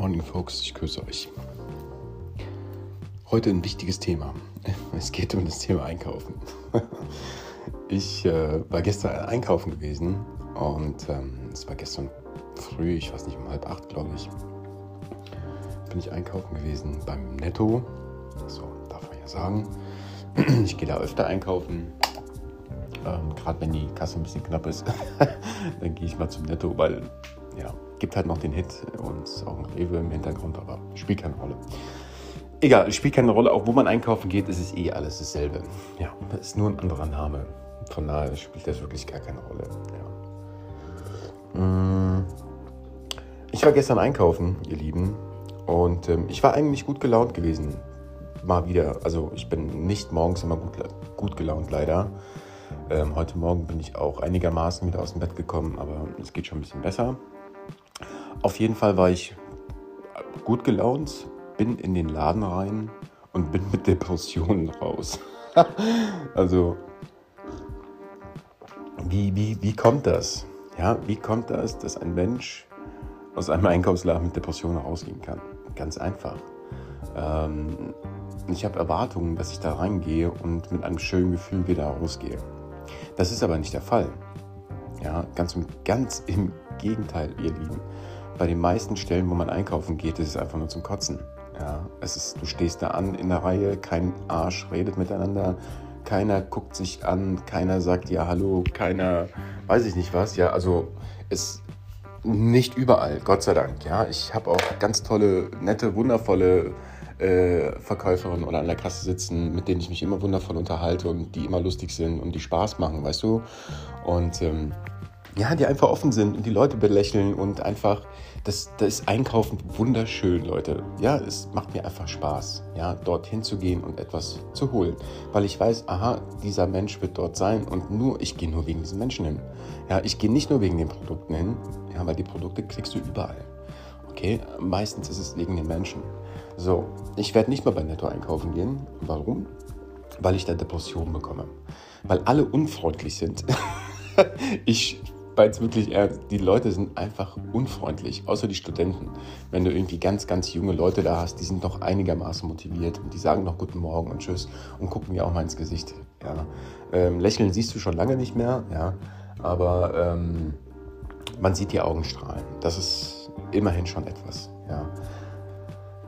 morning, folks. Ich grüße euch. Heute ein wichtiges Thema. Es geht um das Thema Einkaufen. Ich äh, war gestern einkaufen gewesen und ähm, es war gestern früh, ich weiß nicht, um halb acht, glaube ich, bin ich einkaufen gewesen beim Netto. So, darf man ja sagen. Ich gehe da öfter einkaufen. Ähm, Gerade wenn die Kasse ein bisschen knapp ist, dann gehe ich mal zum Netto, weil ja, gibt halt noch den Hit und auch ein Rewe im Hintergrund, aber spielt keine Rolle. Egal, spielt keine Rolle. Auch wo man einkaufen geht, ist es eh alles dasselbe. Ja, ist nur ein anderer Name. Von daher spielt das wirklich gar keine Rolle. Ja. Mm. Ich war gestern einkaufen, ihr Lieben, und ähm, ich war eigentlich gut gelaunt gewesen. Mal wieder. Also ich bin nicht morgens immer gut, gut gelaunt, leider. Ähm, heute Morgen bin ich auch einigermaßen wieder aus dem Bett gekommen, aber es geht schon ein bisschen besser. Auf jeden Fall war ich gut gelaunt, bin in den Laden rein und bin mit Depressionen raus. also, wie, wie, wie kommt das? Ja, wie kommt das, dass ein Mensch aus einem Einkaufsladen mit Depressionen rausgehen kann? Ganz einfach. Ähm, ich habe Erwartungen, dass ich da reingehe und mit einem schönen Gefühl wieder rausgehe. Das ist aber nicht der Fall. Ja, ganz, ganz im Gegenteil, ihr Lieben. Bei den meisten Stellen, wo man einkaufen geht, ist es einfach nur zum Kotzen. Ja, es ist, du stehst da an in der Reihe, kein Arsch redet miteinander, keiner guckt sich an, keiner sagt ja hallo, keiner weiß ich nicht was. Ja, also es nicht überall, Gott sei Dank. Ja, ich habe auch ganz tolle, nette, wundervolle äh, Verkäuferinnen oder an der Kasse sitzen, mit denen ich mich immer wundervoll unterhalte und die immer lustig sind und die Spaß machen, weißt du. Und ähm, ja, die einfach offen sind und die Leute belächeln und einfach, das, das ist Einkaufen wunderschön, Leute. Ja, es macht mir einfach Spaß, ja, dorthin zu gehen und etwas zu holen, weil ich weiß, aha, dieser Mensch wird dort sein und nur, ich gehe nur wegen diesen Menschen hin. Ja, ich gehe nicht nur wegen den Produkten hin, ja, weil die Produkte kriegst du überall. Okay, meistens ist es wegen den Menschen. So, ich werde nicht mehr bei Netto einkaufen gehen. Warum? Weil ich da Depressionen bekomme. Weil alle unfreundlich sind. ich es wirklich ernst. Die Leute sind einfach unfreundlich, außer die Studenten. Wenn du irgendwie ganz, ganz junge Leute da hast, die sind noch einigermaßen motiviert und die sagen noch Guten Morgen und Tschüss und gucken mir auch mal ins Gesicht. Ja. Ähm, lächeln siehst du schon lange nicht mehr, ja. aber ähm, man sieht die Augen strahlen. Das ist immerhin schon etwas. Ja.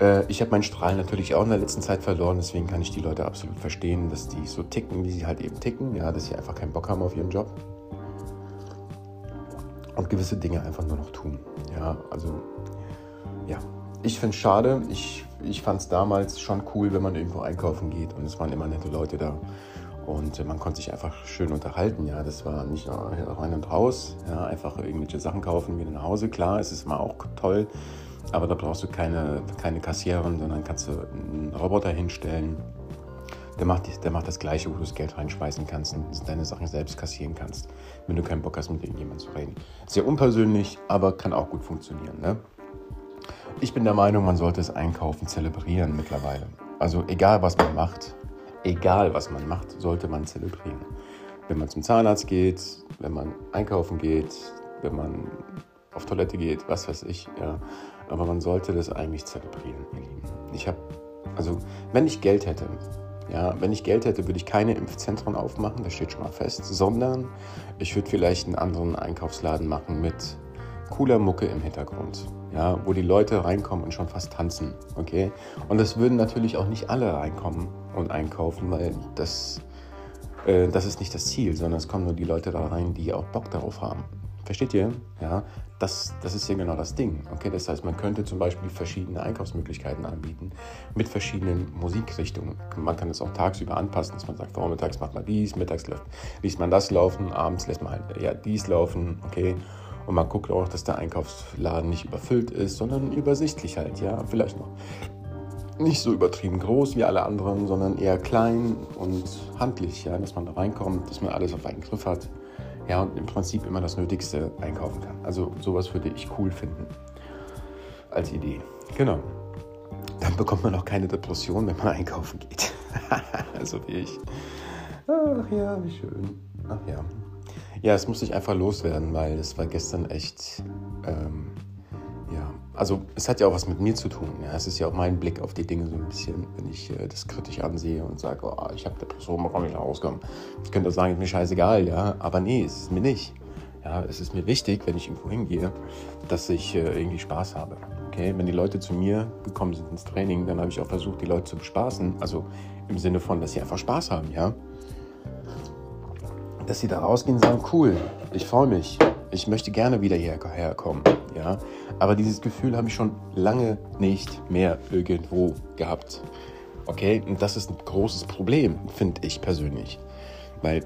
Äh, ich habe meinen Strahlen natürlich auch in der letzten Zeit verloren, deswegen kann ich die Leute absolut verstehen, dass die so ticken, wie sie halt eben ticken, ja, dass sie einfach keinen Bock haben auf ihren Job und gewisse Dinge einfach nur noch tun. Ja, also ja, ich finde es schade. Ich, ich fand es damals schon cool, wenn man irgendwo einkaufen geht und es waren immer nette Leute da. Und man konnte sich einfach schön unterhalten. Ja, das war nicht nur rein und raus. Ja, einfach irgendwelche Sachen kaufen, wieder nach Hause. Klar, es ist immer auch toll. Aber da brauchst du keine, keine Kassiererin, sondern kannst du einen Roboter hinstellen der macht, der macht das Gleiche, wo du das Geld reinschmeißen kannst und deine Sachen selbst kassieren kannst, wenn du keinen Bock hast, mit irgendjemandem zu reden. Sehr unpersönlich, aber kann auch gut funktionieren. Ne? Ich bin der Meinung, man sollte das Einkaufen zelebrieren mittlerweile. Also egal, was man macht, egal, was man macht, sollte man zelebrieren. Wenn man zum Zahnarzt geht, wenn man einkaufen geht, wenn man auf Toilette geht, was weiß ich, ja. Aber man sollte das eigentlich zelebrieren, ihr Lieben. Ich habe, also, wenn ich Geld hätte, ja, wenn ich Geld hätte, würde ich keine Impfzentren aufmachen, das steht schon mal fest, sondern ich würde vielleicht einen anderen Einkaufsladen machen mit cooler Mucke im Hintergrund, ja, wo die Leute reinkommen und schon fast tanzen, okay? Und das würden natürlich auch nicht alle reinkommen und einkaufen, weil das, äh, das ist nicht das Ziel, sondern es kommen nur die Leute da rein, die auch Bock darauf haben. Versteht ihr? Ja, das, das ist ja genau das Ding. Okay, das heißt, man könnte zum Beispiel verschiedene Einkaufsmöglichkeiten anbieten mit verschiedenen Musikrichtungen. Man kann es auch tagsüber anpassen, dass man sagt, vormittags macht man dies, mittags liest man das laufen, abends lässt man halt ja, dies laufen, okay. Und man guckt auch, dass der Einkaufsladen nicht überfüllt ist, sondern übersichtlich halt, ja. Vielleicht noch nicht so übertrieben groß wie alle anderen, sondern eher klein und handlich, ja, dass man da reinkommt, dass man alles auf einen Griff hat ja, und im Prinzip immer das Nötigste einkaufen kann. Also sowas würde ich cool finden als Idee. Genau. Dann bekommt man auch keine Depression, wenn man einkaufen geht. so wie ich. Ach ja, wie schön. Ach ja. Ja, es musste ich einfach loswerden, weil es war gestern echt, ähm, also es hat ja auch was mit mir zu tun. Ja. Es ist ja auch mein Blick auf die Dinge so ein bisschen, wenn ich äh, das kritisch ansehe und sage, oh, ich habe Depression, warum nicht rauskommen. Ich könnte auch sagen, ist mir scheißegal, ja, aber nee, es ist mir nicht. Ja, es ist mir wichtig, wenn ich irgendwo hingehe, dass ich äh, irgendwie Spaß habe. Okay, wenn die Leute zu mir gekommen sind ins Training, dann habe ich auch versucht, die Leute zu bespaßen. Also im Sinne von, dass sie einfach Spaß haben, ja. Dass sie da rausgehen und sagen, cool, ich freue mich, ich möchte gerne wieder hierher kommen, ja. Aber dieses Gefühl habe ich schon lange nicht mehr irgendwo gehabt. Okay, und das ist ein großes Problem, finde ich persönlich. Weil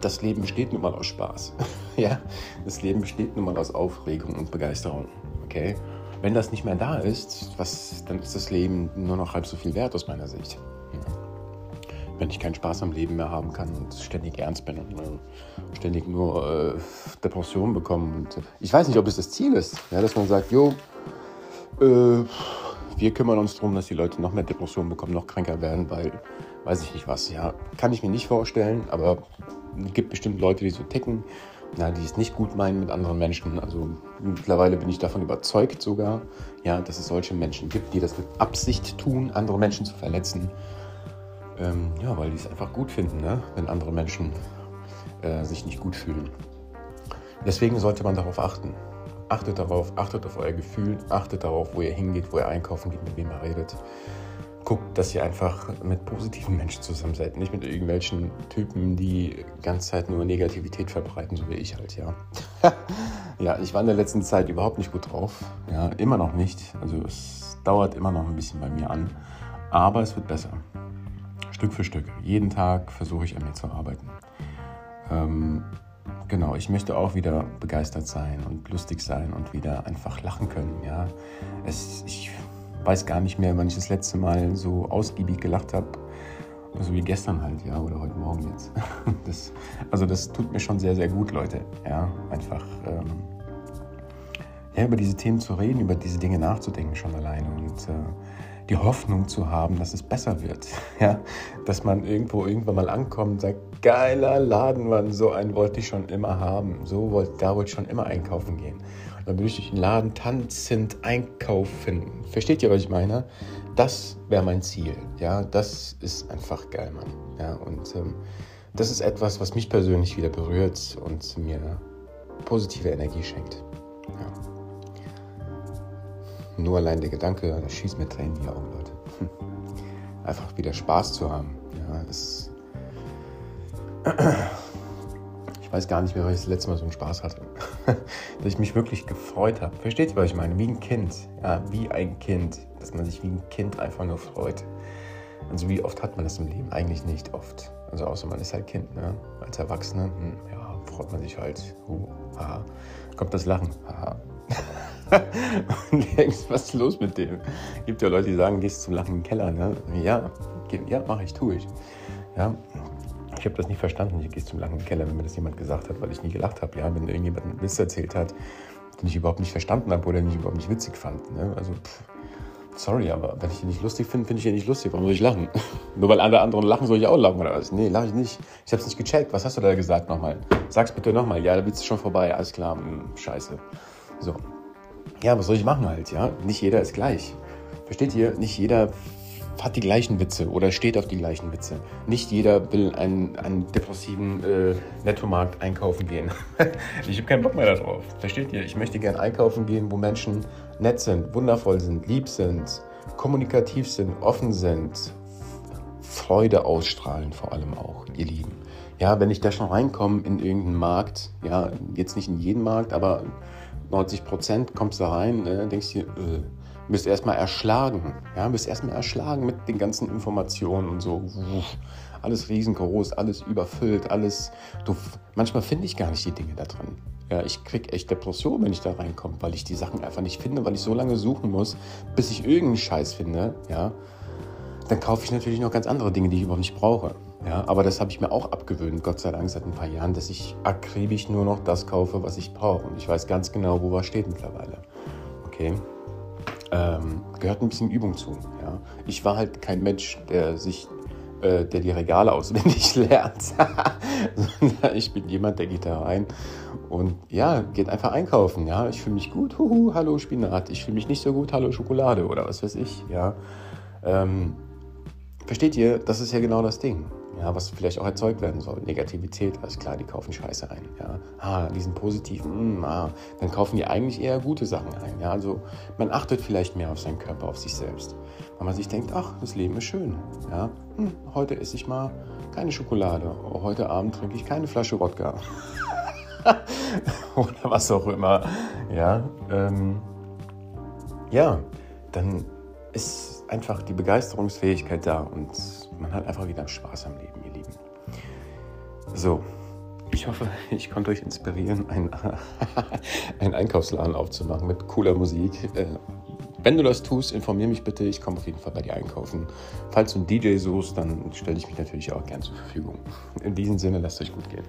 das Leben besteht nun mal aus Spaß. ja, das Leben besteht nun mal aus Aufregung und Begeisterung. Okay, wenn das nicht mehr da ist, was, dann ist das Leben nur noch halb so viel wert aus meiner Sicht. Wenn ich keinen Spaß am Leben mehr haben kann und ständig ernst bin und äh, ständig nur äh, Depressionen bekomme. Und, äh, ich weiß nicht, ob es das Ziel ist, ja, dass man sagt, jo, äh, wir kümmern uns darum, dass die Leute noch mehr Depressionen bekommen, noch kränker werden, weil weiß ich nicht was. Ja, kann ich mir nicht vorstellen, aber es gibt bestimmt Leute, die so ticken, ja, die es nicht gut meinen mit anderen Menschen. Also mittlerweile bin ich davon überzeugt sogar, ja, dass es solche Menschen gibt, die das mit Absicht tun, andere Menschen zu verletzen. Ähm, ja, weil die es einfach gut finden, ne? wenn andere Menschen äh, sich nicht gut fühlen. Deswegen sollte man darauf achten. Achtet darauf, achtet auf euer Gefühl, achtet darauf, wo ihr hingeht, wo ihr einkaufen geht, mit wem ihr redet guckt, dass ihr einfach mit positiven Menschen zusammen seid, nicht mit irgendwelchen Typen, die die ganze Zeit nur Negativität verbreiten, so wie ich halt, ja. ja, ich war in der letzten Zeit überhaupt nicht gut drauf. Ja, immer noch nicht. Also es dauert immer noch ein bisschen bei mir an. Aber es wird besser. Stück für Stück. Jeden Tag versuche ich an mir zu arbeiten. Ähm, genau, ich möchte auch wieder begeistert sein und lustig sein und wieder einfach lachen können. Ja, es, ich weiß gar nicht mehr, wann ich das letzte Mal so ausgiebig gelacht habe. So wie gestern halt, ja, oder heute Morgen jetzt. Das, also das tut mir schon sehr, sehr gut, Leute. Ja, einfach ähm, ja, über diese Themen zu reden, über diese Dinge nachzudenken schon alleine und äh, die Hoffnung zu haben, dass es besser wird. Ja, dass man irgendwo irgendwann mal ankommt und sagt, geiler Laden, Mann, so einen wollte ich schon immer haben. So wollte, da wollte ich schon immer einkaufen gehen. Dann würde ich durch den Laden tanzend einkaufen. Versteht ihr, was ich meine? Das wäre mein Ziel. Ja, das ist einfach geil, Mann. Ja, und ähm, das ist etwas, was mich persönlich wieder berührt und mir positive Energie schenkt. Ja. Nur allein der Gedanke, das schießt mir Tränen in die Augen, Leute. Einfach wieder Spaß zu haben. Ja, das weiß gar nicht mehr, weil ich das letzte Mal so einen Spaß hatte. dass ich mich wirklich gefreut habe. Versteht ihr, was ich meine? Wie ein Kind. Ja, wie ein Kind. Dass man sich wie ein Kind einfach nur freut. Also wie oft hat man das im Leben? Eigentlich nicht oft. Also außer man ist halt Kind, ne? Als Erwachsener, hm, ja, freut man sich halt. Uh, haha. Kommt das Lachen. Haha. und denkst, was ist los mit dem? Gibt ja Leute, die sagen, gehst zum Lachen in den Keller, ne? Ja, ja, mache ich, tue ich. Ja, ich habe das nie verstanden. Ich gehe zum langen Keller, wenn mir das jemand gesagt hat, weil ich nie gelacht habe. Ja, wenn irgendjemand einen Witz erzählt hat, den ich überhaupt nicht verstanden habe oder den ich überhaupt nicht witzig fand. Ne? Also, pff, sorry, aber wenn ich ihn nicht lustig finde, finde ich ihn nicht lustig. Warum soll ich lachen? Nur weil alle anderen lachen, soll ich auch lachen oder was? Nee, lache ich nicht. Ich habe es nicht gecheckt. Was hast du da gesagt nochmal? Sag's bitte nochmal. Ja, der Witz ist schon vorbei. Alles klar. Hm, scheiße. So. Ja, was soll ich machen halt? Ja, nicht jeder ist gleich. Versteht ihr? Nicht jeder hat die gleichen Witze oder steht auf die gleichen Witze. Nicht jeder will einen, einen depressiven äh, Nettomarkt einkaufen gehen. ich habe keinen Bock mehr darauf. Versteht ihr? Ich möchte gerne einkaufen gehen, wo Menschen nett sind, wundervoll sind, lieb sind, kommunikativ sind, offen sind, Freude ausstrahlen vor allem auch, ihr Lieben. Ja, wenn ich da schon reinkomme in irgendeinen Markt, ja, jetzt nicht in jeden Markt, aber 90 Prozent kommst da rein, äh, denkst du, äh, bist erstmal erschlagen. Ja, bist erstmal erschlagen mit den ganzen Informationen und so. Alles riesengroß, alles überfüllt, alles. Du, manchmal finde ich gar nicht die Dinge da drin. Ja, ich kriege echt Depression, wenn ich da reinkomme, weil ich die Sachen einfach nicht finde, weil ich so lange suchen muss, bis ich irgendeinen Scheiß finde. Ja, dann kaufe ich natürlich noch ganz andere Dinge, die ich überhaupt nicht brauche. Ja, aber das habe ich mir auch abgewöhnt, Gott sei Dank seit ein paar Jahren, dass ich akribisch nur noch das kaufe, was ich brauche. Und ich weiß ganz genau, wo was steht mittlerweile. Okay ähm, gehört ein bisschen Übung zu. Ja? Ich war halt kein Mensch, der sich äh, der die Regale auswendig lernt. ich bin jemand, der geht da rein und ja, geht einfach einkaufen. Ja, ich fühle mich gut, huhu, hallo Spinat. Ich fühle mich nicht so gut, hallo Schokolade oder was weiß ich. Ja, ähm, versteht ihr? Das ist ja genau das Ding ja, was vielleicht auch erzeugt werden soll. Negativität, alles klar, die kaufen Scheiße ein. Ja. Ah, diesen positiven, mm, ah, dann kaufen die eigentlich eher gute Sachen ein. Ja. Also man achtet vielleicht mehr auf seinen Körper, auf sich selbst. Weil man sich denkt, ach, das Leben ist schön. Ja. Hm, heute esse ich mal keine Schokolade. Heute Abend trinke ich keine Flasche Wodka. Oder was auch immer. Ja, ähm, ja, dann ist einfach die Begeisterungsfähigkeit da und man hat einfach wieder Spaß am Leben, ihr Lieben. So, ich hoffe, ich konnte euch inspirieren, einen, einen Einkaufsladen aufzumachen mit cooler Musik. Äh, wenn du das tust, informier mich bitte. Ich komme auf jeden Fall bei dir einkaufen. Falls du einen DJ suchst, dann stelle ich mich natürlich auch gern zur Verfügung. In diesem Sinne, lasst euch gut gehen.